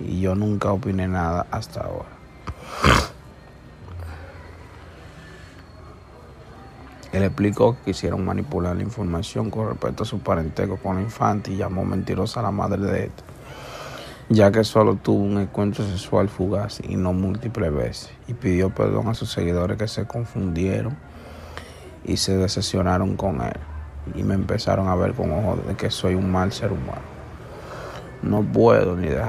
Y yo nunca opiné nada hasta ahora. Él explicó que quisieron manipular la información con respecto a su parentesco con la infante y llamó mentirosa a la madre de este, ya que solo tuvo un encuentro sexual fugaz y no múltiples veces, y pidió perdón a sus seguidores que se confundieron y se decepcionaron con él, y me empezaron a ver con ojos de que soy un mal ser humano. No puedo ni dejar.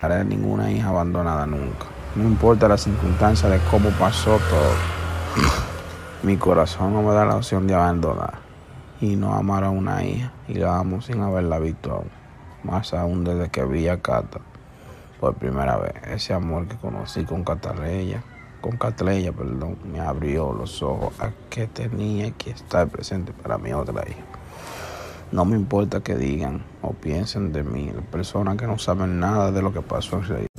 haré ninguna hija abandonada nunca. No importa la circunstancia de cómo pasó todo. Mi corazón no me da la opción de abandonar y no amar a una hija y la amo sin haberla visto aún. Más aún desde que vi a Cata por primera vez. Ese amor que conocí con Catalella, con Catleya, perdón, me abrió los ojos a que tenía que estar presente para mi otra hija. No me importa que digan o piensen de mí, personas que no saben nada de lo que pasó en realidad.